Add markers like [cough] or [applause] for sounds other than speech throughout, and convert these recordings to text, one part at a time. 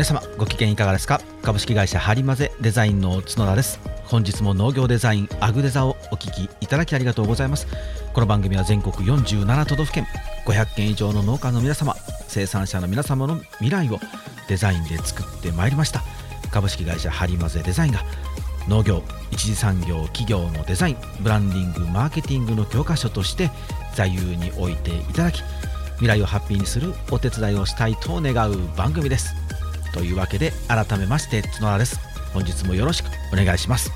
皆様ご機嫌いかがですか？株式会社ハリマゼデザインの角田です。本日も農業デザインアグデザをお聞きいただきありがとうございます。この番組は全国47都道府県500件以上の農家の皆様生産者の皆様の未来をデザインで作ってまいりました。株式会社ハリマゼデザインが農業一次産業企業のデザインブランディングマーケティングの教科書として座右に置いていただき未来をハッピーにするお手伝いをしたいと願う番組です。というわけで改めまして角田です。本日もよろしくお願いします。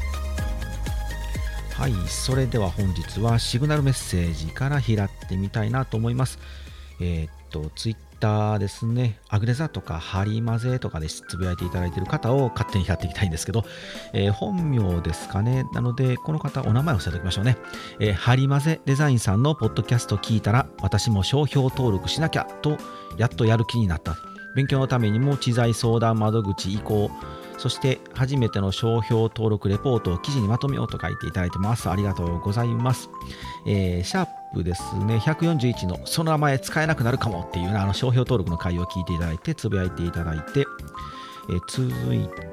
はいそれでは本日はシグナルメッセージから拾ってみたいなと思います。えー、っとツイッターですね。アグレザとかハリマゼとかでつぶやいていただいている方を勝手に拾っていきたいんですけど、えー、本名ですかね。なのでこの方お名前を伏せておきましょうね、えー、ハリマゼデザインさんのポッドキャスト聞いたら私も商標登録しなきゃとやっとやる気になった。勉強のためにも知財相談窓口移行そして初めての商標登録レポートを記事にまとめようと書いていただいてます。ありがとうございます。えー、シャープですね、141のその名前使えなくなるかもっていうあの商標登録の回を聞いていただいて、つぶやいていただいて、えー、続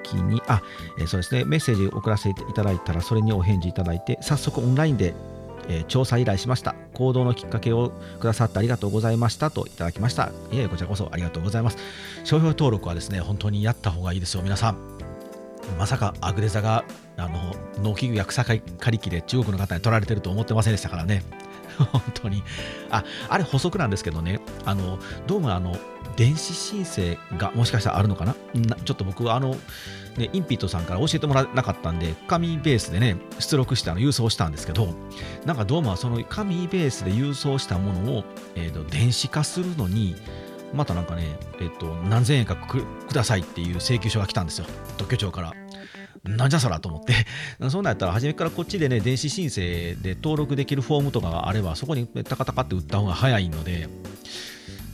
きに、あ、えー、そうですね、メッセージを送らせていただいたら、それにお返事いただいて、早速オンラインでえー、調査依頼しました。行動のきっかけをくださってありがとうございましたといただきました。いえ、こちらこそありがとうございます。商標登録はですね、本当にやった方がいいですよ、皆さん。まさかアグレザがあの農機具や草刈り機で中国の方に取られてると思ってませんでしたからね。[laughs] 本当に。あ、あれ補足なんですけどね、あの、どうもあの、電子申請がもしかしたらあるのかなちょっと僕はあの、ね、インピットさんから教えてもらえなかったんで、紙ベースでね、出力してあの郵送したんですけど、なんかどうもその紙ベースで郵送したものを、えーと、電子化するのに、またなんかね、え、ー、と、何千円かくださいっていう請求書が来たんですよ、特許庁から。なんじゃそらと思って、[laughs] そんなんやったら、初めからこっちでね、電子申請で登録できるフォームとかがあれば、そこにタカタカって打った方が早いので、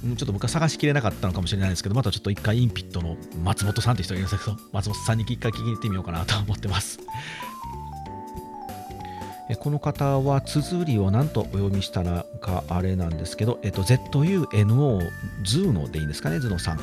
ちょっと僕は探しきれなかったのかもしれないですけど、またちょっと一回インピットの松本さんって人がいるんですけど、松本さんに一回聞きに行ってみようかなと思ってます。この方は綴りを何とお読みしたらかあれなんですけど、えっと、ZUNO、ズーノでいいんですかね、ズノさん。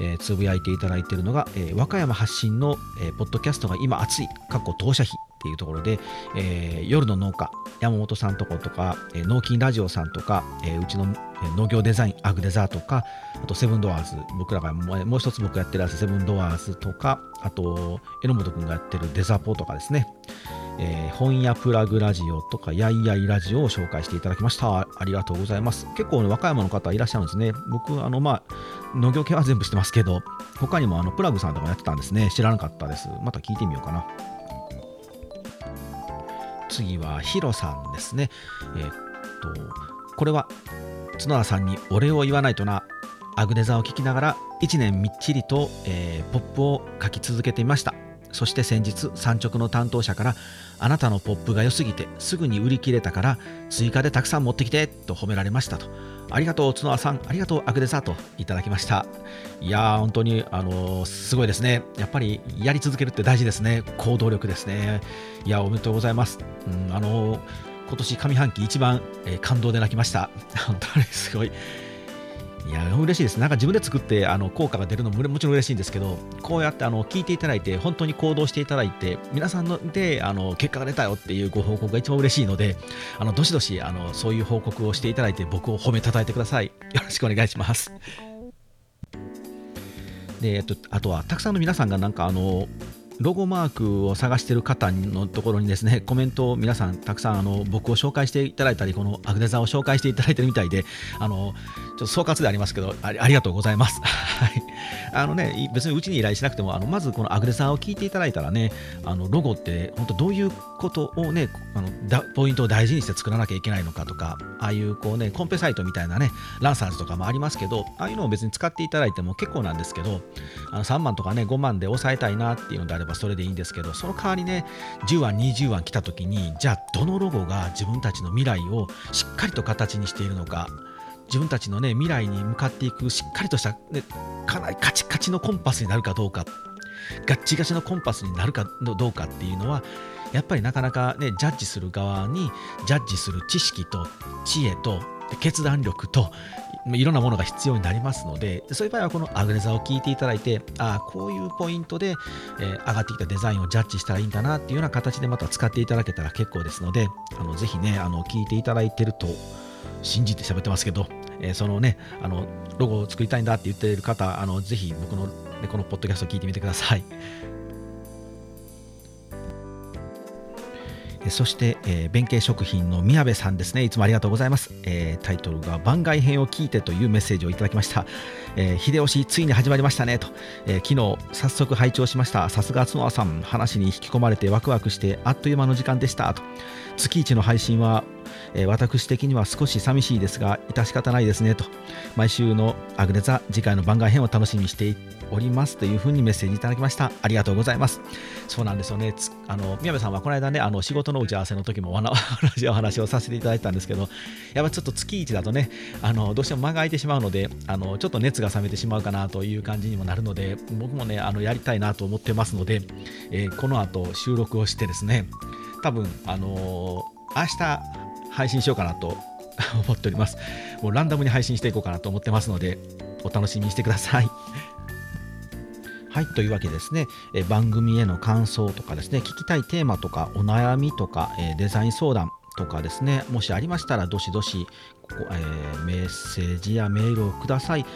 えー、つぶやいていただいているのが、えー、和歌山発信の、えー、ポッドキャストが今熱い、過去当社費っていうところで、えー、夜の農家、山本さんとことか、えー、農金ラジオさんとか、えー、うちの農業デザイン、アグデザーとか、あとセブンドアーズ、僕らがもう一つ僕やってるやつ、セブンドアーズとか、あと、榎本君がやってるデザポとかですね、えー、本屋プラグラジオとか、やいやいラジオを紹介していただきました。ありがとうございます。結構、ね、和歌山の方いらっしゃるんですね。僕、あの、まあ、農業系は全部してますけど、他にもあのプラグさんとかやってたんですね。知らなかったです。また聞いてみようかな。次はヒロさんですね。えー、っと、これは角田さんにお礼を言わないとな。アグネザを聴きながら1年みっちりと、えー、ポップを書き続けていました。そして先日産直の担当者からあなたのポップが良すぎてすぐに売り切れたから追加でたくさん持ってきてと褒められましたと。ありがとう角田さん、ありがとうアグデザーといただきました。いやー、本当に、あのー、すごいですね。やっぱりやり続けるって大事ですね。行動力ですね。いや、おめでとうございます。うん、あのー、今年上半期一番、えー、感動で泣きました。本当にすごい。いや、嬉しいです。なんか自分で作ってあの効果が出るのももちろん嬉しいんですけど、こうやってあの聞いていただいて、本当に行動していただいて、皆さんのであの結果が出たよっていうご報告が一番嬉しいので、あのどしどしあのそういう報告をしていただいて、僕を褒めたたえてください。よろしくお願いします。で、えっと、あとは、たくさんの皆さんがなんかあの、ロゴマークを探している方のところにですね、コメントを皆さんたくさんあの僕を紹介していただいたり、このアグネザーを紹介していただいてるみたいで、あのちょっと総括でありますけど、ありがとうございます。[laughs] あのね、別にうちに依頼しなくても、あのまずこのアグネザーを聞いていただいたらね、あのロゴって本当どういうことをね、あのポイントを大事にして作らなきゃいけないのかとか、ああいうこうね、コンペサイトみたいなね、ランサーズとかもありますけど、ああいうのを別に使っていただいても結構なんですけど、あの3万とかね、5万で抑えたいなっていうのであればそれでいいんですけど、その代わりね、10万、20万来た時に、じゃあどのロゴが自分たちの未来をしっかりと形にしているのか、自分たちのね未来に向かっていくしっかりとした、ね、かなりカチカチのコンパスになるかどうかガッチガチのコンパスになるかどうかっていうのはやっぱりなかなかねジャッジする側にジャッジする知識と知恵と決断力といろんなものが必要になりますのでそういう場合はこのアグレザーを聞いていただいてああこういうポイントで、えー、上がってきたデザインをジャッジしたらいいんだなっていうような形でまた使っていただけたら結構ですのであのぜひねあの聞いていただいてると信じて喋ってますけど、えー、そのねあのロゴを作りたいんだって言っている方あのぜひ僕の、ね、このポッドキャストを聞いてみてください。そして、えー、弁慶食品の宮部さんですね。いつもありがとうございます。えー、タイトルが番外編を聞いてというメッセージをいただきました。えー、秀吉ついに始まりましたねと、えー、昨日早速拝聴しました。さすが角田さん、話に引き込まれてワクワクしてあっという間の時間でしたと。月一の配信はえー、私的には少し寂しいですが、致し方ないですねと、毎週のアグネザ、次回の番外編を楽しみにしておりますというふうにメッセージいただきました。ありがとうございます。そうなんですよね。あの宮部さんはこの間ね、あの仕事の打ち合わせの時も同じお話をさせていただいたんですけど、やっぱちょっと月1だとね、あのどうしても間が空いてしまうので、あのちょっと熱が冷めてしまうかなという感じにもなるので、僕もね、あのやりたいなと思ってますので、えー、この後収録をしてですね、多分あのー、明日配信しようかなと [laughs] 思っております。もうランダムに配信していこうかなと思ってますので、お楽しみにしてください。[laughs] はい、というわけでですね、え番組への感想とかですね、聞きたいテーマとか、お悩みとか、えデザイン相談とかですね、もしありましたら、どしどしここ、えー、メッセージやメールをください。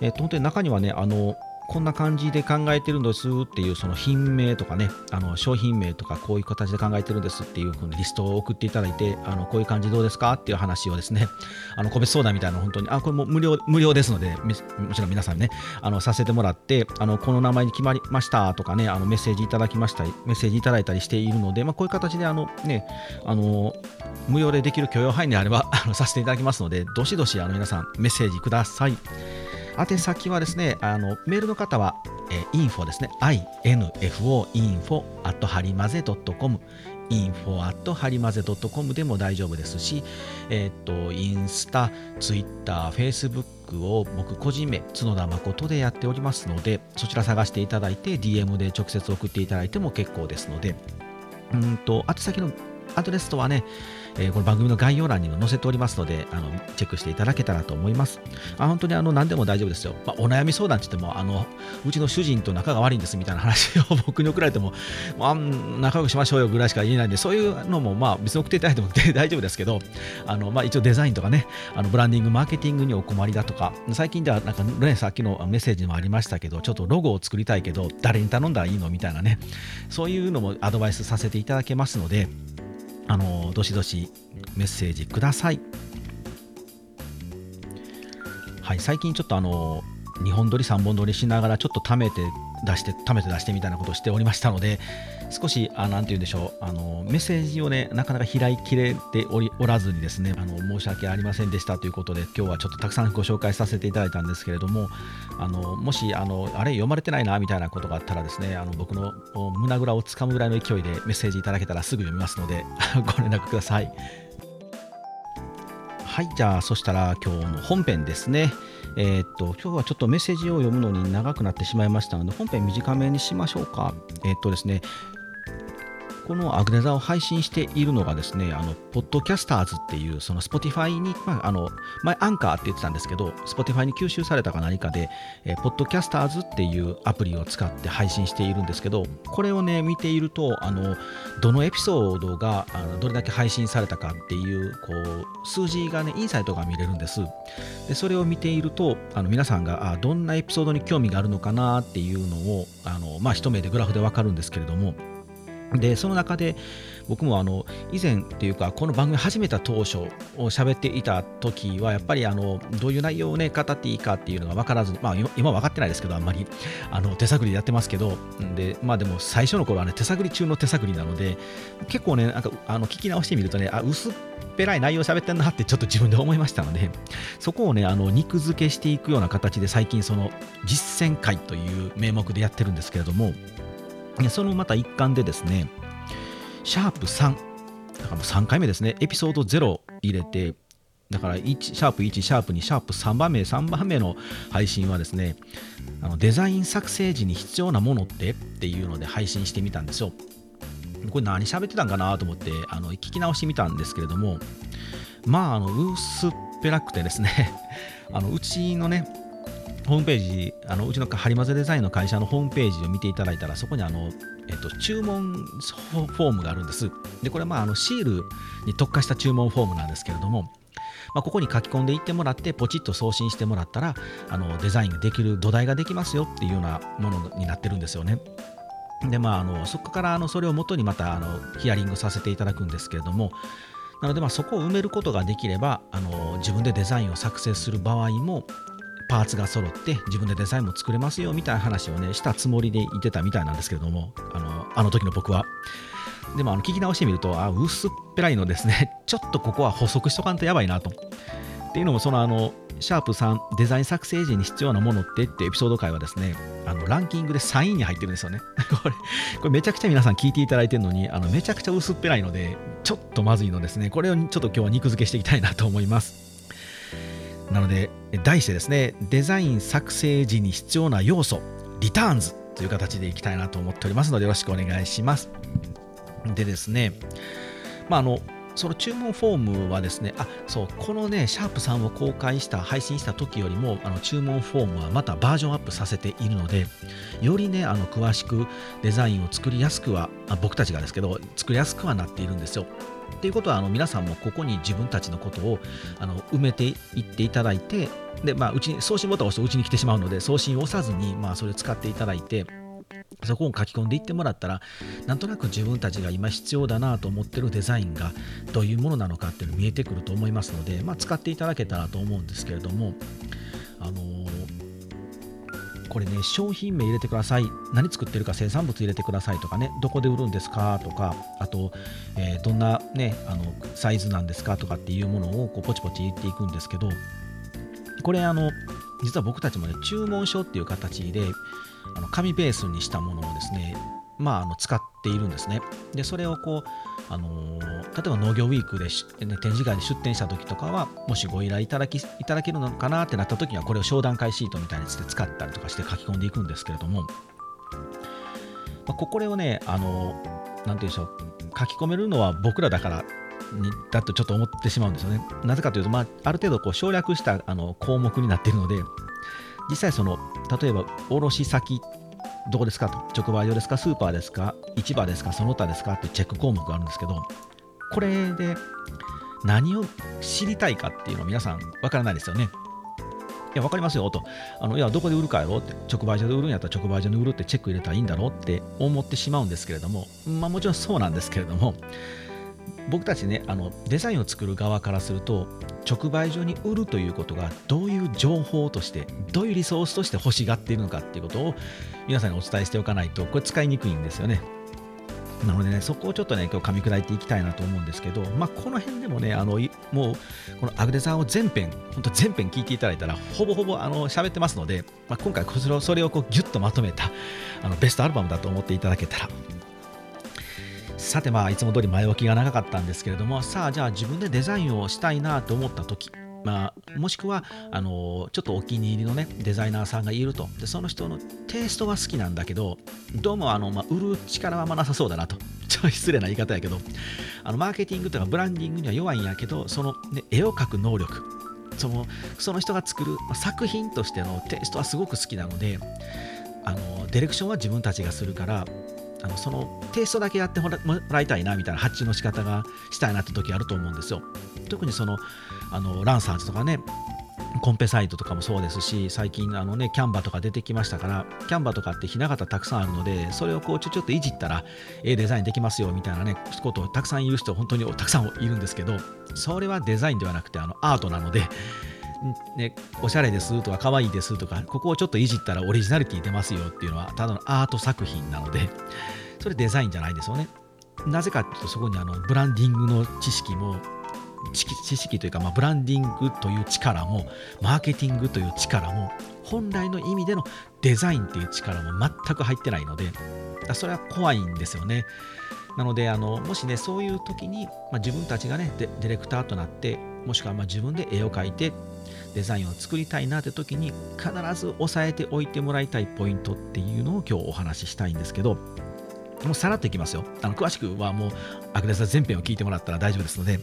えー、本当に中にはね、あのこんな感じで考えてるんですっていうその品名とかねあの商品名とかこういう形で考えてるんですっていうふうにリストを送っていただいてあのこういう感じどうですかっていう話をですね [laughs] あの個別相談みたいな本当にあこれも無料無料ですのでもちろん皆さんねあのさせてもらってあのこの名前に決まりましたとかねあのメッセージいただきましたメッセージいただいたりしているので、まあ、こういう形であのねあの無料でできる許容範囲であればあのさせていただきますのでどしどしあの皆さんメッセージください。宛先はですね、あのメールの方は、えー、info ですね、info info at はりまぜ .com info at はりまぜ .com でも大丈夫ですし、えっ、ー、と、インスタ、ツイッター、フェイスブックを僕個人名、角田誠でやっておりますので、そちら探していただいて、DM で直接送っていただいても結構ですので、うんと、宛先のアドレスとはね、えー、この番組の概要欄にも載せておりますので、あのチェックしていただけたらと思います。あ本当にあの何でも大丈夫ですよ。まあ、お悩み相談って言ってもあの、うちの主人と仲が悪いんですみたいな話を [laughs] 僕に送られても、まあ、仲良くしましょうよぐらいしか言えないんで、そういうのもまあ別に送っていただいても [laughs] 大丈夫ですけど、あのまあ、一応デザインとかね、あのブランディング、マーケティングにお困りだとか、最近ではなんかね、さっきのメッセージもありましたけど、ちょっとロゴを作りたいけど、誰に頼んだらいいのみたいなね、そういうのもアドバイスさせていただけますので、あのどしどしメッセージください。はい、最近ちょっとあの2本撮り3本撮りしながらちょっと貯めて出して貯めて出してみたいなことをしておりましたので少しあなんて言うんでしょうあのメッセージをねなかなか開きれておりおらずにですねあの申し訳ありませんでしたということで今日はちょっとたくさんご紹介させていただいたんですけれどもあのもしあのあれ読まれてないなみたいなことがあったらですねあの僕の胸ぐらをつかむぐらいの勢いでメッセージいただけたらすぐ読みますので [laughs] ご連絡ください。はい、じゃあそしたら今日の本編ですね。えー、っと今日はちょっとメッセージを読むのに長くなってしまいましたので本編短めにしましょうか。えー、っとですねこのアグネザを配信しているのがですね、あの、ポッドキャスターズっていう、その Spotify に、まあ、あの、前アンカーって言ってたんですけど、Spotify に吸収されたか何かで、えー、ポッドキャスターズっていうアプリを使って配信しているんですけど、これをね、見ていると、あの、どのエピソードがあのどれだけ配信されたかっていう、こう、数字がね、インサイトが見れるんです。で、それを見ていると、あの皆さんがあどんなエピソードに興味があるのかなっていうのを、あの、まあ、一目でグラフでわかるんですけれども、でその中で僕もあの以前っていうかこの番組始めた当初を喋っていた時はやっぱりあのどういう内容をね語っていいかっていうのが分からずまあ今分かってないですけどあんまりあの手探りでやってますけどでまあでも最初の頃はね手探り中の手探りなので結構ねなんかあの聞き直してみるとねあ薄っぺらい内容喋ってんなってちょっと自分で思いましたのでそこをねあの肉付けしていくような形で最近その実践会という名目でやってるんですけれどもそのまた一環でですね、シャープ3、だからもう3回目ですね、エピソード0入れて、だから1シャープ1、シャープ2、シャープ3番目、3番目の配信はですね、あのデザイン作成時に必要なものってっていうので配信してみたんですよ。これ何喋ってたんかなと思ってあの聞き直してみたんですけれども、まあ、あの薄っぺらくてですね [laughs] あのうちのねホームページ、あのうちのハリマゼデザインの会社のホームページを見ていただいたら、そこにあの、えっと、注文フォームがあるんです。で、これはまああのシールに特化した注文フォームなんですけれども、まあ、ここに書き込んでいってもらって、ポチッと送信してもらったら、あのデザインができる土台ができますよっていうようなものになってるんですよね。で、まあ、あのそこからあのそれをもとにまたあのヒアリングさせていただくんですけれども、なので、まあ、そこを埋めることができればあの自分でデザインを作成する場合もパーツが揃って自分でデザインも作れますよみたいな話をねしたつもりで言ってたみたいなんですけれどもあのあの時の僕は。でもあの聞き直してみるとあ薄っぺらいのですね。ちょっとここは補足しとかんとやばいなと。っていうのもそのあのシャープ3デザイン作成時に必要なものってってエピソード回はですねあのランキングで3位に入ってるんですよね。[laughs] これこれめちゃくちゃ皆さん聞いていただいてるのにあのめちゃくちゃ薄っぺらいのでちょっとまずいのですね。これをちょっと今日は肉付けしていきたいなと思います。なので、題してですね、デザイン作成時に必要な要素、リターンズという形でいきたいなと思っておりますので、よろしくお願いします。でですね、まあ、あの、その注文フォームはですね、あそう、このね、シャープさんを公開した、配信した時よりも、あの注文フォームはまたバージョンアップさせているので、よりね、あの詳しくデザインを作りやすくは、あ僕たちがですけど、作りやすくはなっているんですよ。っていうことはあの皆さんもここに自分たちのことをあの埋めていっていただいてで、まあ、うちに送信ボタンを押すとうちに来てしまうので送信を押さずに、まあ、それを使っていただいてそこを書き込んでいってもらったらなんとなく自分たちが今必要だなと思ってるデザインがどういうものなのかっていうの見えてくると思いますので、まあ、使っていただけたらと思うんですけれどもあのこれね、商品名入れてください。何作ってるか生産物入れてくださいとかね、どこで売るんですか？とか、あと、えー、どんなね、あの、サイズなんですか？とかっていうものをこうポチポチ言っていくんですけど、これあの、実は僕たちもね、注文書っていう形で、あの紙ベースにしたものをですね、まあ、あの使っているんですね。で、それをこう、あの、例えば農業ウィークで、ね、展示会で出展した時とかは、もしご依頼いただきいただけるのかなってなった時には、これを商談会シートみたいにして使ったりとかして書き込んでいくんですけれども、まあ、これをね、あの、なんていうんでしょう、書き込めるのは僕らだからにだとちょっと思ってしまうんですよね。なぜかというと、まあ、ある程度こう省略したあの項目になっているので、実際その、例えば卸先どこですかと直売所ですかスーパーですか市場ですかその他ですかってチェック項目があるんですけどこれで何を知りたいかっていうのを皆さん分からないですよね。いや、分かりますよと。あのいや、どこで売るかやろって、直売所で売るんやったら直売所で売るってチェック入れたらいいんだろうって思ってしまうんですけれども、まあもちろんそうなんですけれども、僕たちねあのデザインを作る側からすると直売所に売るということがどういう情報としてどういうリソースとして欲しがっているのかっていうことを皆さんにお伝えしておかないとこれ使いにくいんですよね。なのでね、そこをちょっとね、今日噛み砕いていきたいなと思うんですけど、まあ、この辺でもね、あのもう、このアグデザーを全編、本当全編聞いていただいたら、ほぼほぼあの喋ってますので、まあ、今回それを、それをこうギュッとまとめたあのベストアルバムだと思っていただけたらさてまあいつも通り前置きが長かったんですけれどもさあじゃあ自分でデザインをしたいなと思った時まあ、もしくはあのちょっとお気に入りのねデザイナーさんがいると。でその人のテイストは好きなんだけどどうもあの、まあ、売る力はあんまなさそうだなと。[laughs] ちょっと失礼な言い方やけど。あのマーケティングとかブランディングには弱いんやけどその、ね、絵を描く能力。そのその人が作る作品としてのテイストはすごく好きなのであのディレクションは自分たちがするからあのそのテイストだけやってもらいたいなみたいな発注の仕方がしたいなって時あると思うんですよ。特にそのあのランサーズとかねコンペサイトとかもそうですし最近あのねキャンバとか出てきましたからキャンバとかってひな形たくさんあるのでそれをこうちょちょっといじったらええデザインできますよみたいなねことをたくさん言う人本当にたくさんいるんですけどそれはデザインではなくてあのアートなのでね、おしゃれですとか可愛いですとかここをちょっといじったらオリジナリティ出ますよっていうのはただのアート作品なのでそれデザインじゃないですよね。なぜかっていうとそこにあのブランディングの知識も知識というか、まあ、ブランディングという力もマーケティングという力も本来の意味でのデザインっていう力も全く入ってないのでそれは怖いんですよね。なのであのもしねそういう時に、まあ、自分たちがねディレクターとなってもしくはま自分で絵を描いてデザインを作りたいなって時に必ず押さえておいてもらいたいポイントっていうのを今日お話ししたいんですけどもうさらっといきますよ。あの詳しくはもうアグレザ全編を聞いてもらったら大丈夫ですので、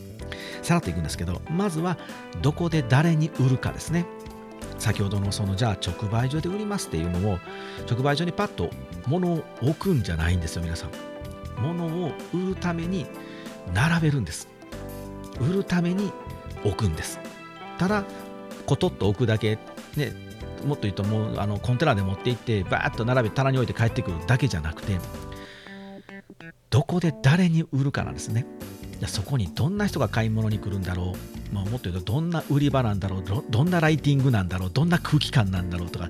さらっといくんですけどまずはどこで誰に売るかですね。先ほどのそのじゃあ直売所で売りますっていうのを直売所にパッと物を置くんじゃないんですよ皆さん。物を売るために並べるんです。売るために置くんです。ただコトッと置くだけねもっと言うともうあのコンテナで持って行ってバーッと並べ棚に置いて帰ってくるだけじゃなくてどこで誰に売るかなんですね。そこにどんな人が買い物に来るんだろう、まあ、もっと言うとどんな売り場なんだろう。どんなライティングなんだろう。どんな空気感なんだろうとか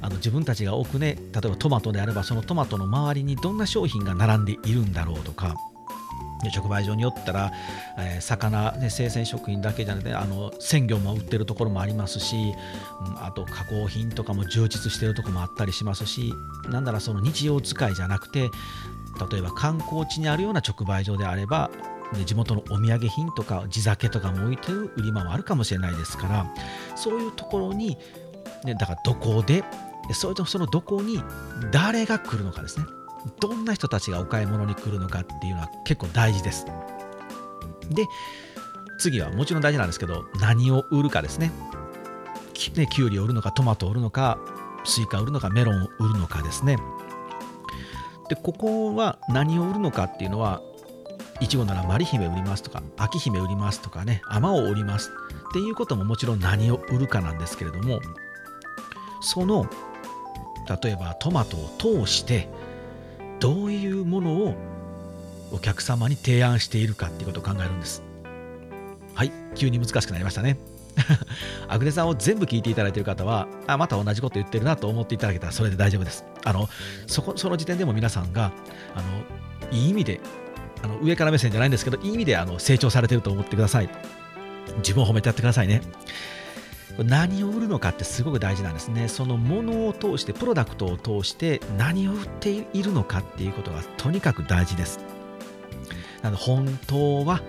あの自分たちが多くね例えばトマトであればそのトマトの周りにどんな商品が並んでいるんだろうとか直売所によったら、えー、魚、ね、生鮮食品だけじゃなくてあの鮮魚も売ってるところもありますし、うん、あと加工品とかも充実してるところもあったりしますしなんならその日常使いじゃなくて例えば観光地にあるような直売所であれば地元のお土産品とか地酒とかも置いてる売り場もあるかもしれないですからそういうところに、ね、だからどこでそれとそのどこに誰が来るのかですね。どんな人たちがお買い物に来るのかっていうのは結構大事です。で次はもちろん大事なんですけど何を売るかですね。きねきゅうりを売るのかトマトを売るのかスイカを売るのかメロンを売るのかですね。でここは何を売るのかっていうのはいちごならまり姫売りますとか秋姫売りますとかねあまを売りますっていうことももちろん何を売るかなんですけれどもその例えばトマトを通してどういうものをお客様に提案しているかっていうことを考えるんですはい急に難しくなりましたね [laughs] アグネさんを全部聞いていただいている方はあまた同じこと言ってるなと思っていただけたらそれで大丈夫ですあのそこその時点でも皆さんがあのいい意味であの上から目線じゃないんですけど、いい意味であの成長されてると思ってください。自分を褒めてやってくださいね。何を売るのかってすごく大事なんですね。そのものを通して、プロダクトを通して何を売っているのかっていうことがとにかく大事です。なので本当は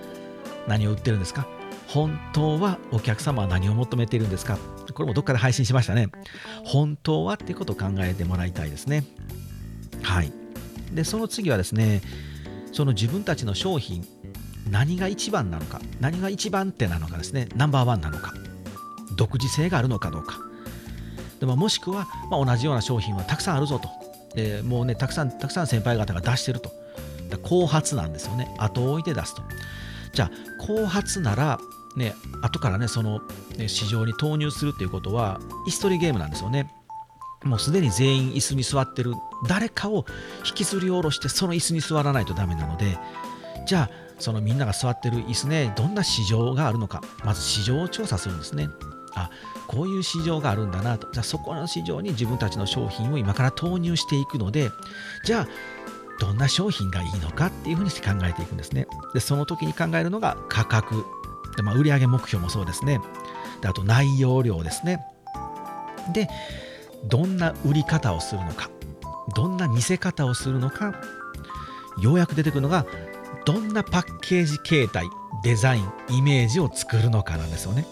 何を売ってるんですか？本当はお客様は何を求めているんですか？これもどっかで配信しましたね。本当はっていうことを考えてもらいたいですね。はい。で、その次はですね、その自分たちの商品何が一番なのか何が一番手なのかですねナンバーワンなのか独自性があるのかどうか。でももしくは、まあ、同じような商品はたくさんあるぞと、えー、もうねたくさんたくさん先輩方が出してると。後発なんですよね。後を置いて出すと。じゃあ後発ならね後からねその、ね、市場に投入するっていうことはイストリーゲームなんですよね。もうすでに全員椅子に座ってる。誰かを引きずり下ろしてその椅子に座らないとダメなので。じゃあそのみんなが座ってる椅子ねどんな市場があるのか。まず市場を調査するんですね。あこういう市場があるんだなと。じゃあそこの市場に自分たちの商品を今から投入していくのでじゃあどんな商品がいいのかっていうふうにして考えていくんですね。でその時に考えるのが価格。で、まあ、売上目標もそうですね。であと内容量ですね。でどんな売り方をするのか。どんな見せ方をするのか。ようやく出てくるのがどんなパッケージ形態デザインイメージを作るのかなんですよね。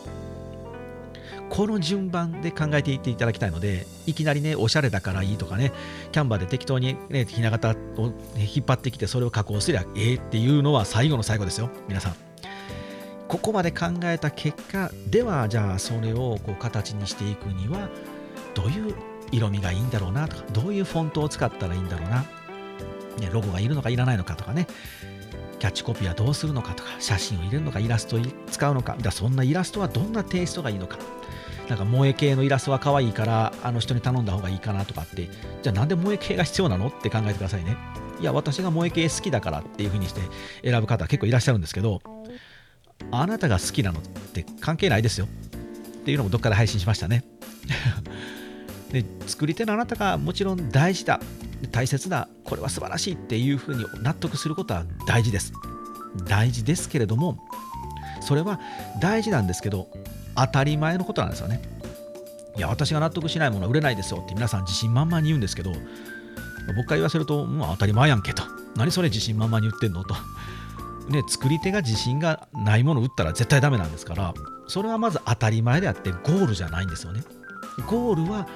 この順番で考えていっていただきたいのでいきなりねおしゃれだからいいとかねキャンバーで適当にねひな形を引っ張ってきてそれを加工すりゃええっていうのは最後の最後ですよ皆さん。ここまで考えた結果ではじゃあそれをこう形にしていくにはどういう色味がいいんだろうなとかどういうフォントを使ったらいいんだろうな、ね、ロゴがいるのかいらないのかとかねキャッチコピーはどうするのかとか写真を入れるのかイラストを使うのかだそんなイラストはどんなテイストがいいのか。なんか萌え系のイラストは可愛いからあの人に頼んだ方がいいかなとかって。じゃあなんで萌え系が必要なのって考えてくださいね。いや私が萌え系好きだからっていう風にして選ぶ方結構いらっしゃるんですけどあなたが好きなのって関係ないですよ。っていうのもどっかで配信しましたね。[laughs] で作り手のあなたがもちろん大事だ。大切だ。これは素晴らしいっていうふうに納得することは大事です。大事ですけれどもそれは大事なんですけど当たり前のことなんですよね。いや私が納得しないものは売れないですよって皆さん自信満々に言うんですけど僕から言わせるともう当たり前やんけと。何それ自信満々に言ってんのと。ね、作り手が自信がないものを売ったら絶対ダメなんですからそれはまず当たり前であってゴールじゃないんですよね。ゴールは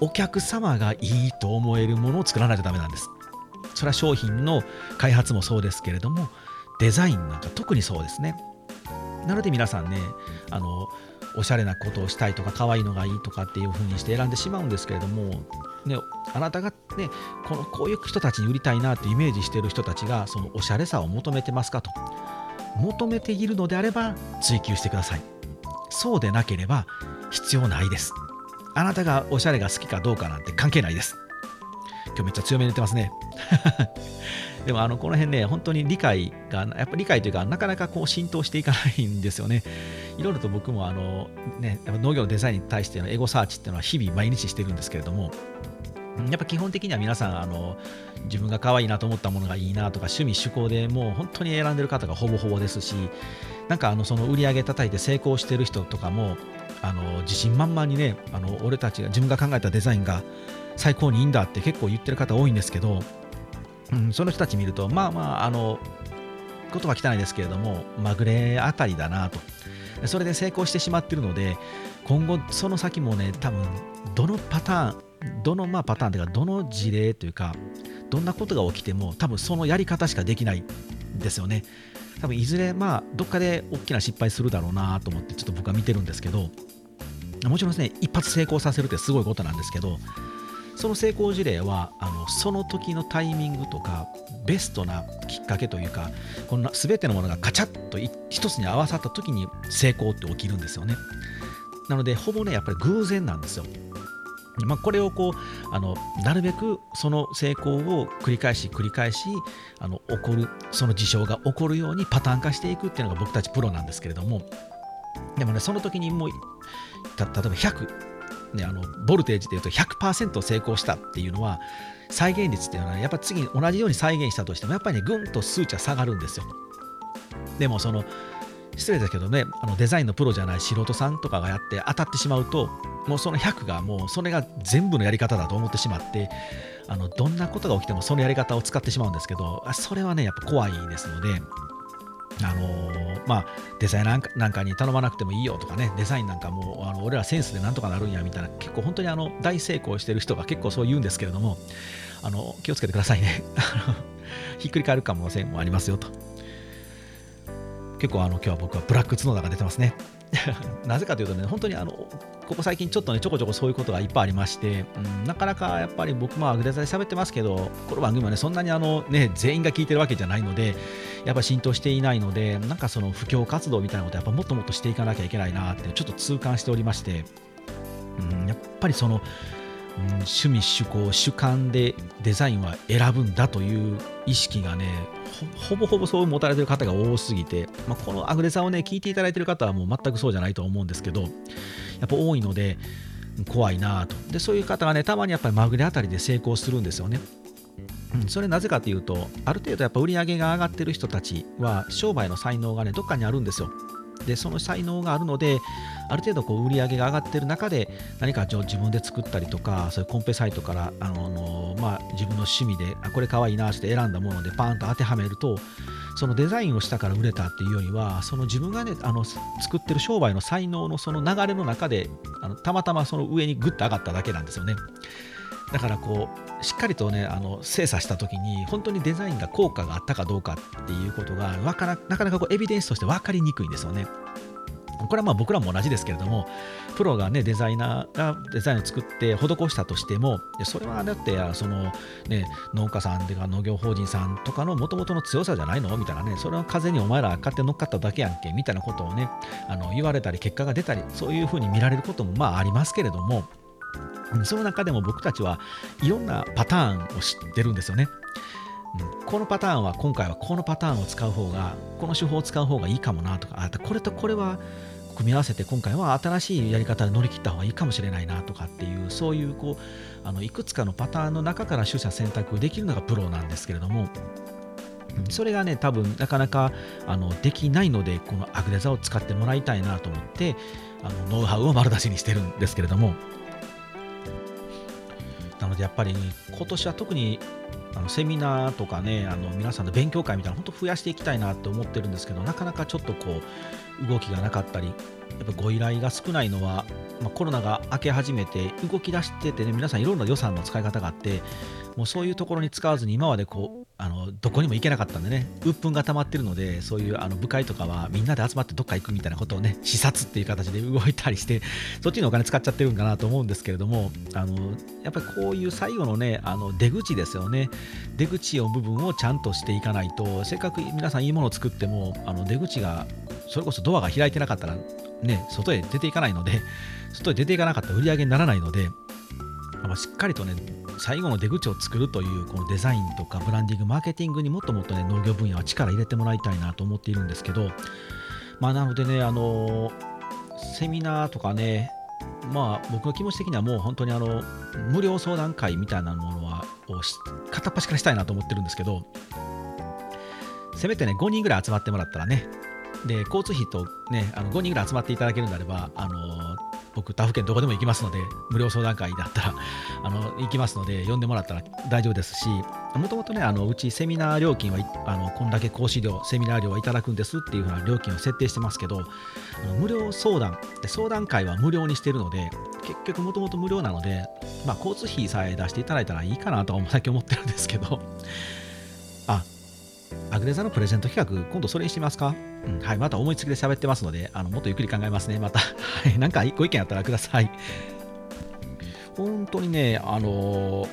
お客様がいいと思えるものを作らないとダメなんです。それは商品の開発もそうですけれども、デザインなんか特にそうですね。なので皆さんねあのおしゃれなことをしたいとか可愛いのがいいとかっていう風にして選んでしまうんですけれども、ね、あなたがねこのこういう人たちに売りたいなってイメージしている人たちがそのおしゃれさを求めてますかと求めているのであれば追求してくださいそうでなければ必要ないですあなたがおしゃれが好きかどうかなんて関係ないです今日めっちゃ強めに言ってますね [laughs] でもあのこの辺ね、本当に理解が、やっぱ理解というか、なかなかこう浸透していかないんですよね。いろいろと僕もあの、ね、やっぱ農業のデザインに対してのエゴサーチっていうのは日々毎日してるんですけれども、やっぱ基本的には皆さんあの自分が可愛いなと思ったものがいいなとか趣味趣向でもう本当に選んでる方がほぼほぼですしなんかあのその売り上げ叩いて成功してる人とかもあの自信満々にねあの俺たちが自分が考えたデザインが最高にいいんだって結構言ってる方多いんですけどうん、その人たち見ると、まあまあ、あの、言葉汚いですけれども、まぐれあたりだなと。それで成功してしまってるので、今後、その先もね、多分どのパターン、どのまあパターンというか、どの事例というか、どんなことが起きても、多分そのやり方しかできないんですよね。多分いずれ、まあ、どっかで大きな失敗するだろうなと思って、ちょっと僕は見てるんですけど、もちろんですね、一発成功させるってすごいことなんですけど、その成功事例はあのその時のタイミングとかベストなきっかけというかこの全てのものがカチャッと一つに合わさった時に成功って起きるんですよねなのでほぼねやっぱり偶然なんですよまあ、これをこうあのなるべくその成功を繰り返し繰り返しあの起こるその事象が起こるようにパターン化していくっていうのが僕たちプロなんですけれどもでもねその時にもう例えば100ね、あのボルテージでいうと100%成功したっていうのは再現率っていうのは、ね、やっぱ次に同じように再現したとしてもやっぱりねぐんと数値は下がるんですよ。でもその失礼だけどねあのデザインのプロじゃない素人さんとかがやって当たってしまうともうその100がもうそれが全部のやり方だと思ってしまってあのどんなことが起きてもそのやり方を使ってしまうんですけどそれはねやっぱ怖いですのであのー、まあ、デザイナーなんかに頼まなくてもいいよとかね、デザインなんかもあの俺らセンスでなんとかなるんやみたいな、結構本当にあの大成功してる人が結構そう言うんですけれども、あの気をつけてくださいね。ひっくり返るかもしれもありますよと。結構あの今日は僕はブラック角田が出てますね。[laughs] なぜかというとね、本当にあのここ最近ちょっとね、ちょこちょこそういうことがいっぱいありまして、うん、なかなかやっぱり僕もアグデザで喋ってますけど、この番組はね、そんなにあのね、全員が聞いてるわけじゃないので、やっぱ浸透していないので、なんかその布教活動みたいなことやっぱもっともっとしていかなきゃいけないなって、ちょっと痛感しておりまして、うん、やっぱりその、趣味趣向主観でデザインは選ぶんだという意識がねほぼほぼそう持たれてる方が多すぎて、まあ、このアグレさんをね聞いていただいてる方はもう全くそうじゃないと思うんですけどやっぱ多いので怖いなと。でそういう方がねたまにやっぱりまぐれあたりで成功するんですよね。うん、それなぜかというとある程度やっぱ売り上げが上がってる人たちは商売の才能がねどっかにあるんですよ。でその才能があるのである程度こう売り上げが上がっている中で何か自分で作ったりとかそういうコンペサイトからあの、まあ、自分の趣味であこれかわいいなって選んだものでパーンと当てはめるとそのデザインをしたから売れたっていうよりはその自分がねあの作ってる商売の才能のその流れの中であのたまたまその上にグッと上がっただけなんですよね。だからこうしっかりとねあの精査した時に本当にデザインが効果があったかどうかっていうことがからなかなかこうエビデンスとして分かりにくいんですよね。これはまあ僕らも同じですけれども、プロがね、デザイナーがデザインを作って施したとしても、それはだって、そのね、農家さんとか農業法人さんとかのもともとの強さじゃないの？みたいなね、それは風にお前ら勝手に乗っかっただけやんけ、みたいなことをね、あの言われたり、結果が出たり、そういうふうに見られることもまあありますけれども、その中でも僕たちはいろんなパターンを知ってるんですよね。このパターンは今回はこのパターンを使う方がこの手法を使う方がいいかもなとかあこれとこれは組み合わせて今回は新しいやり方で乗り切った方がいいかもしれないなとかっていうそういうこうあのいくつかのパターンの中から取捨選択できるのがプロなんですけれどもそれがね多分なかなかあのできないのでこのアグレザを使ってもらいたいなと思ってあのノウハウを丸出しにしてるんですけれどもなのでやっぱり今年は特にあのセミナーとかねあの皆さんの勉強会みたいな本当増やしていきたいなって思ってるんですけどなかなかちょっとこう動きがなかったりやっぱご依頼が少ないのは、まあ、コロナが明け始めて動き出しててね皆さんいろんな予算の使い方があってもうそういうところに使わずに今までこうあのどこにも行けなかったんでね。鬱憤が溜まってるのでそういうあの部会とかはみんなで集まってどっか行くみたいなことをね視察っていう形で動いたりしてそっちにお金使っちゃってるんかなと思うんですけれどもあのやっぱりこういう最後のねあの出口ですよね。出口の部分をちゃんとしていかないとせっかく皆さんいいものを作ってもあの出口がそれこそドアが開いてなかったらね外へ出ていかないので外へ出ていかなかったら売り上げにならないのでまあ、しっかりとね最後の出口を作るというこのデザインとかブランディングマーケティングにもっともっとね農業分野は力入れてもらいたいなと思っているんですけどまあなのでねあのセミナーとかねまあ僕の気持ち的にはもう本当にあの無料相談会みたいなものはを片っ端からしたいなと思ってるんですけどせめてね5人ぐらい集まってもらったらねで交通費とねあの5人ぐらい集まっていただけるんであればあの僕、他府県どこでも行きますので、無料相談会だったらあの行きますので、呼んでもらったら大丈夫ですし、もともとね、あのうちセミナー料金はあのこんだけ講師料、セミナー料はいただくんですっていうふうな料金を設定してますけど、あの無料相談、相談会は無料にしてるので、結局もともと無料なので、まあ、交通費さえ出していただいたらいいかなとは最近思ってるんですけど、あ、アグレザのプレゼント企画、今度それにしますか？うん、はい、また思いつきで喋ってますので、あのもっとゆっくり考えますね。また、[laughs] はい、なんかご意見あったらください。本当にね、あのー、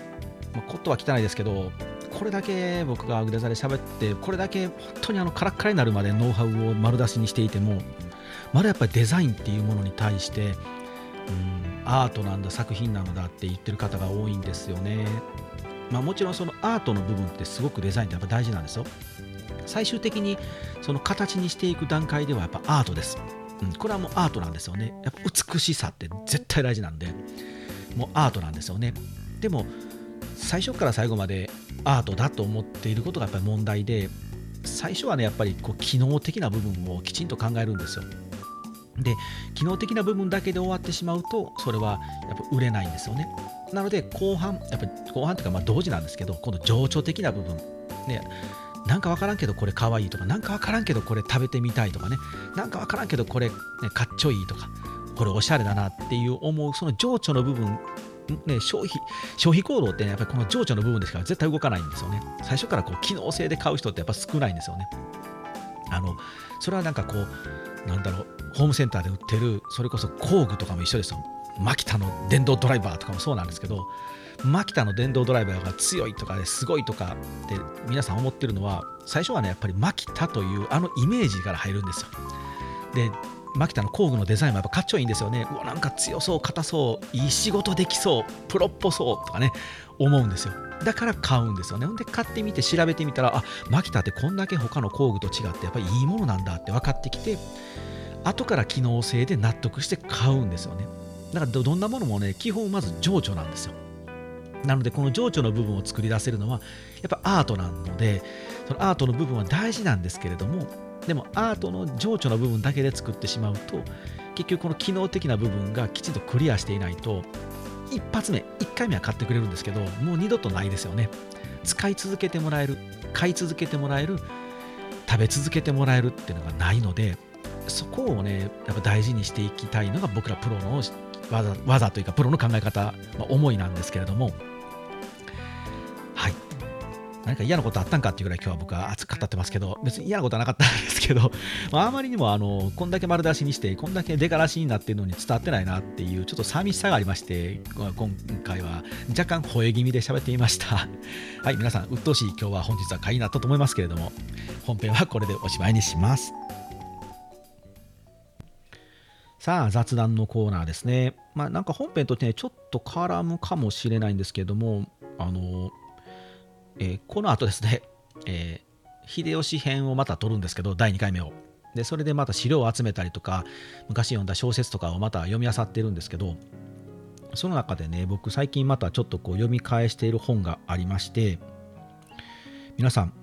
まあ、ことは汚いですけど、これだけ僕がアグレザで喋って、これだけ本当にあのカラッカラになるまでノウハウを丸出しにしていても、まだやっぱりデザインっていうものに対して、うん、アートなんだ、作品なのだって言ってる方が多いんですよね。まあ、もちろんそのアートの部分ってすごくデザインってやっぱ大事なんですよ。最終的にその形にしていく段階ではやっぱアートです。うん、これはもうアートなんですよね。やっぱ美しさって絶対大事なんで、もうアートなんですよね。でも、最初から最後までアートだと思っていることがやっぱり問題で、最初はね、やっぱりこう機能的な部分をきちんと考えるんですよ。で、機能的な部分だけで終わってしまうと、それはやっぱ売れないんですよね。なので、後半、やっぱ後半というかまあ同時なんですけど、この情緒的な部分、ね、なんかわからんけどこれかわいいとか、なんかわからんけどこれ食べてみたいとかね、なんかわからんけどこれ、ね、かっちょいいとか、これおしゃれだなっていう思う、その情緒の部分、ね、消費消費行動って、ね、やっぱりこの情緒の部分でしから絶対動かないんですよね。最初からこう機能性で買う人ってやっぱ少ないんですよね。あのそれはなんかこう、なんだろう、ホームセンターで売ってる、それこそ工具とかも一緒ですよ。マキタの電動ドライバーとかもそうなんですけど、マキタの電動ドライバーが強いとかですごいとかって皆さん思ってるのは最初はねやっぱりマキタというあのイメージから入るんですよ。でマキタの工具のデザインもやっぱかっちょいいんですよね。うわなんか強そう硬そういい仕事できそうプロっぽそうとかね思うんですよ。だから買うんですよね。ほんで買ってみて調べてみたらあマキタってこんだけ他の工具と違ってやっぱりいいものなんだって分かってきて後から機能性で納得して買うんですよね。だからどんなものもね基本まず情緒なんですよ。なのでこの情緒の部分を作り出せるのはやっぱアートなのでそのアートの部分は大事なんですけれどもでもアートの情緒の部分だけで作ってしまうと結局この機能的な部分がきちんとクリアしていないと一発目1回目は買ってくれるんですけどもう二度とないですよね。使い続けてもらえる買い続けてもらえる食べ続けてもらえるっていうのがないのでそこをねやっぱ大事にしていきたいのが僕らプロの技技というかプロの考え方、まあ、思いなんですけれどもはい何か嫌なことあったんかっていうぐらい今日は僕は熱く語ってますけど、別に嫌なことはなかったんですけど、[laughs] まあ、あまりにもあのこんだけ丸出しにして、こんだけ出がらしになってるのに伝わってないなっていう、ちょっと寂しさがありまして、今回は若干吠え気味で喋ってみました。[laughs] はい、皆さん、鬱陶しい今日は本日は回になったと思いますけれども、本編はこれでおしまいにします。さあ、雑談のコーナーですね。まあ、なんか本編とね、ちょっと絡むかもしれないんですけども、あの、えー、この後ですね、えー、秀吉編をまた撮るんですけど、第2回目を。で、それでまた資料を集めたりとか、昔読んだ小説とかをまた読み漁ってるんですけど、その中でね、僕最近またちょっとこう読み返している本がありまして、皆さん、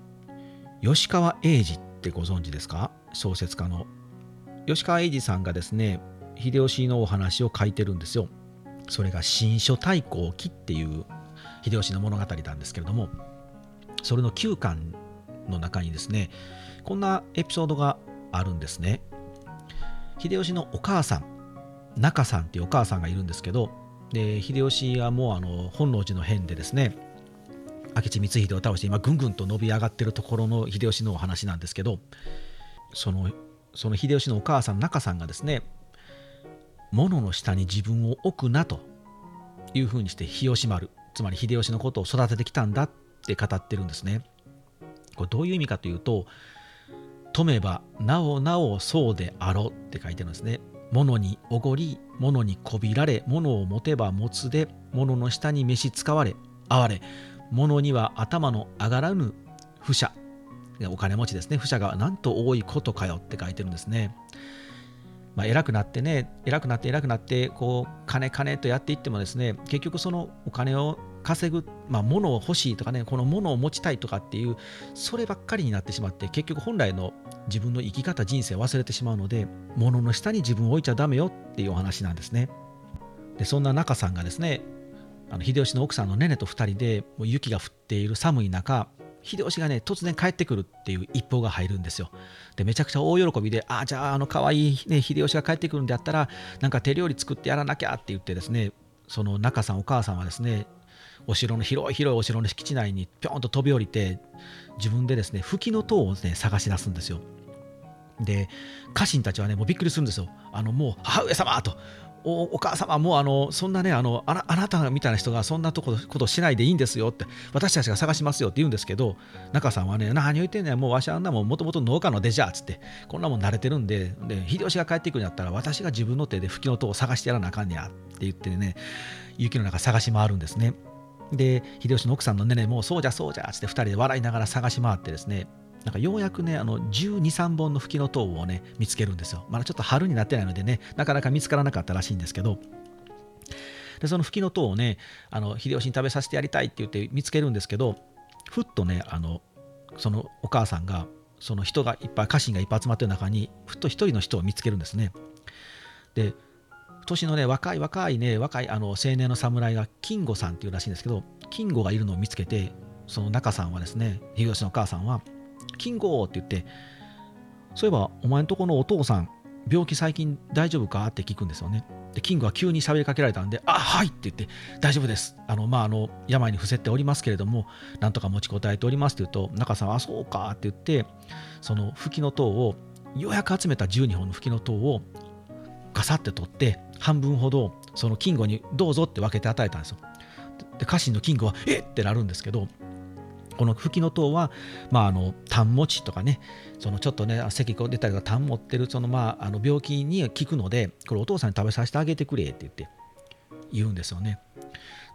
吉川英治ってご存知ですか？小説家の。吉川英治さんがですね、秀吉のお話を書いてるんですよ。それが新書太閤記っていう秀吉の物語なんですけれども、それの9巻の中にですね、こんなエピソードがあるんですね。秀吉のお母さん、中さんっていうお母さんがいるんですけど、で秀吉はもうあの本能寺の変でですね、明智光秀を倒して今ぐんぐんと伸び上がってるところの秀吉のお話なんですけどそのその秀吉のお母さん中さんがですね物の下に自分を置くなというふうにして日吉丸つまり秀吉のことを育ててきたんだって語ってるんですね。これどういう意味かというと「富めばなおなおそうであろう」って書いてるんですね。物におごり物にこびられ物を持てば持つで物の下に召使われ哀れ物には頭の上がらぬ不者お金持ちですね不者がなんと多いことかよって書いてるんですね。まあ、偉くなってね偉くなって偉くなってこう金金とやっていってもですね結局そのお金を稼ぐ、まあ、物を欲しいとかねこの物を持ちたいとかっていうそればっかりになってしまって結局本来の自分の生き方人生を忘れてしまうので物の下に自分を置いちゃダメよっていうお話なんですねでそんな中さんがですねあの秀吉の奥さんのねねと2人でもう雪が降っている寒い中秀吉がね突然帰ってくるっていう一報が入るんですよ。でめちゃくちゃ大喜びでああじゃああの可愛いね秀吉が帰ってくるんであったらなんか手料理作ってやらなきゃって言ってですねその中さんお母さんはですねお城の広い広いお城の敷地内にぴょんと飛び降りて自分でですね吹きの塔をね探し出すんですよ。で家臣たちはねもうびっくりするんですよ。あのもう母上様とおお母様もうあのそんなねあのあなあなたみたいな人がそんなとこことしないでいいんですよって私たちが探しますよって言うんですけど中さんはね何を言ってんねんもうわしあんなもんもともと農家の出じゃっつってこんなもん慣れてるんでで秀吉が帰ってくるんだったら私が自分の手で吹きの塔を探してやらなあかんねやって言ってね雪の中探し回るんですね。で秀吉の奥さんのねねもうそうじゃそうじゃっつって2人で笑いながら探し回ってですねなんかようやくね、あの12、3本の吹きの塔をね、見つけるんですよ。まだちょっと春になってないのでね、なかなか見つからなかったらしいんですけど、でその吹きの塔をね、あの秀吉に食べさせてやりたいって言って見つけるんですけど、ふっとね、あのそのお母さんが、その人がいっぱい、家臣がいっぱい集まってる中に、ふっと一人の人を見つけるんですね。で、年のね、若い若いね、若いあの青年の侍が金吾さんっていうらしいんですけど、金吾がいるのを見つけて、その中さんはですね、秀吉のお母さんは、金吾って言って、そういえばお前んとこのお父さん、病気最近大丈夫か？って聞くんですよね。で、キングは急に喋りかけられたんで、あ、はいって言って、大丈夫です。あの、まあ、あの、病に伏せておりますけれども、なんとか持ちこたえておりますって言うと、中さんは、あ、そうかって言って、その吹きの塔を、ようやく集めた12本の吹きの塔をガサって取って、半分ほど、そのキングにどうぞって分けて与えたんですよ。で、家臣のキングは、えってなるんですけど、この吹きの塔は、まあ、あの痰持ちとかねそのちょっとね咳が出たりとか痰持ってるその、まあ、あの病気に効くのでこれお父さんに食べさせてあげてくれって言って言うんですよね。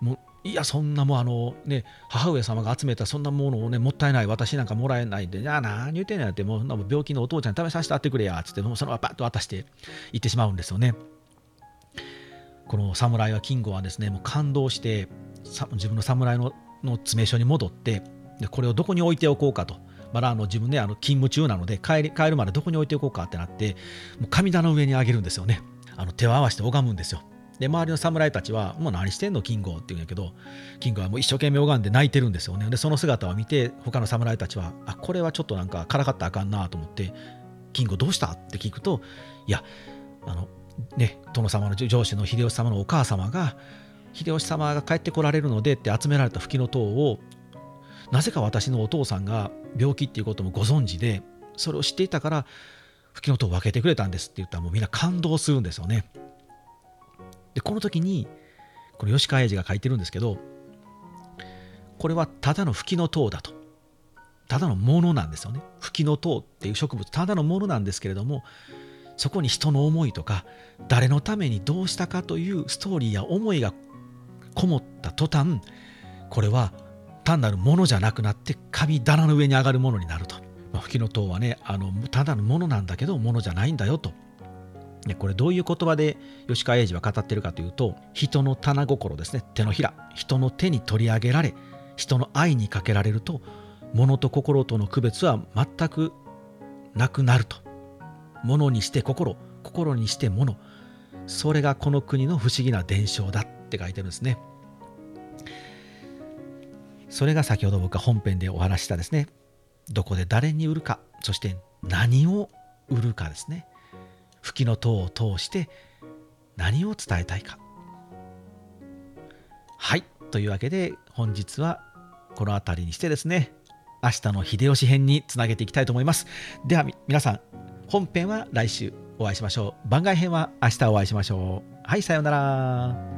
もういやそんなもうあのね母上様が集めたそんなものをねもったいない私なんかもらえないんでじゃあ何言ってんのやってもう病気のお父ちゃんに食べさせてあってくれやっつってもうそのままパッと渡して行ってしまうんですよね。この侍はキングはですねもう感動して自分の侍のの詰め所に戻ってでこれをどこに置いておこうかと。まだあの自分ね、あの勤務中なので帰り帰るまでどこに置いておこうかってなって、もう神棚の上にあげるんですよね。あの手を合わせて拝むんですよ。で、周りの侍たちは、もう何してんの、キングって言うんやけど、キングはもう一生懸命拝んで泣いてるんですよね。で、その姿を見て、他の侍たちは、あ、これはちょっとなんかからかったらあかんなと思って、キングどうした？って聞くと、いや、あの、ね、殿様の上司の秀吉様のお母様が、秀吉様が帰ってこられるのでって集められた吹きの塔をなぜか私のお父さんが病気っていうこともご存知でそれを知っていたから吹きの塔を分けてくれたんですって言ったらもうみんな感動するんですよね。でこの時にこれ吉川英治が書いてるんですけどこれはただの吹きの塔だとただのものなんですよね。吹きの塔っていう植物ただのものなんですけれどもそこに人の思いとか誰のためにどうしたかというストーリーや思いがこもった途端これは単なるものじゃなくなって神棚の上に上がるものになると。まあ、吹きの塔はねあのただのものなんだけどものじゃないんだよと。ね、これどういう言葉で吉川英治は語ってるかというと人の棚心ですね手のひら人の手に取り上げられ人の愛にかけられると物と心との区別は全くなくなると物にして心心にして物それがこの国の不思議な伝承だって書いてるんですね。それが先ほど僕が本編でお話したですね。どこで誰に売るか。そして何を売るかですね。吹きの塔を通して何を伝えたいか。はい。というわけで本日はこの辺りにしてですね。明日の秀吉編につなげていきたいと思います。では皆さん本編は来週お会いしましょう。番外編は明日お会いしましょう。はいさようなら。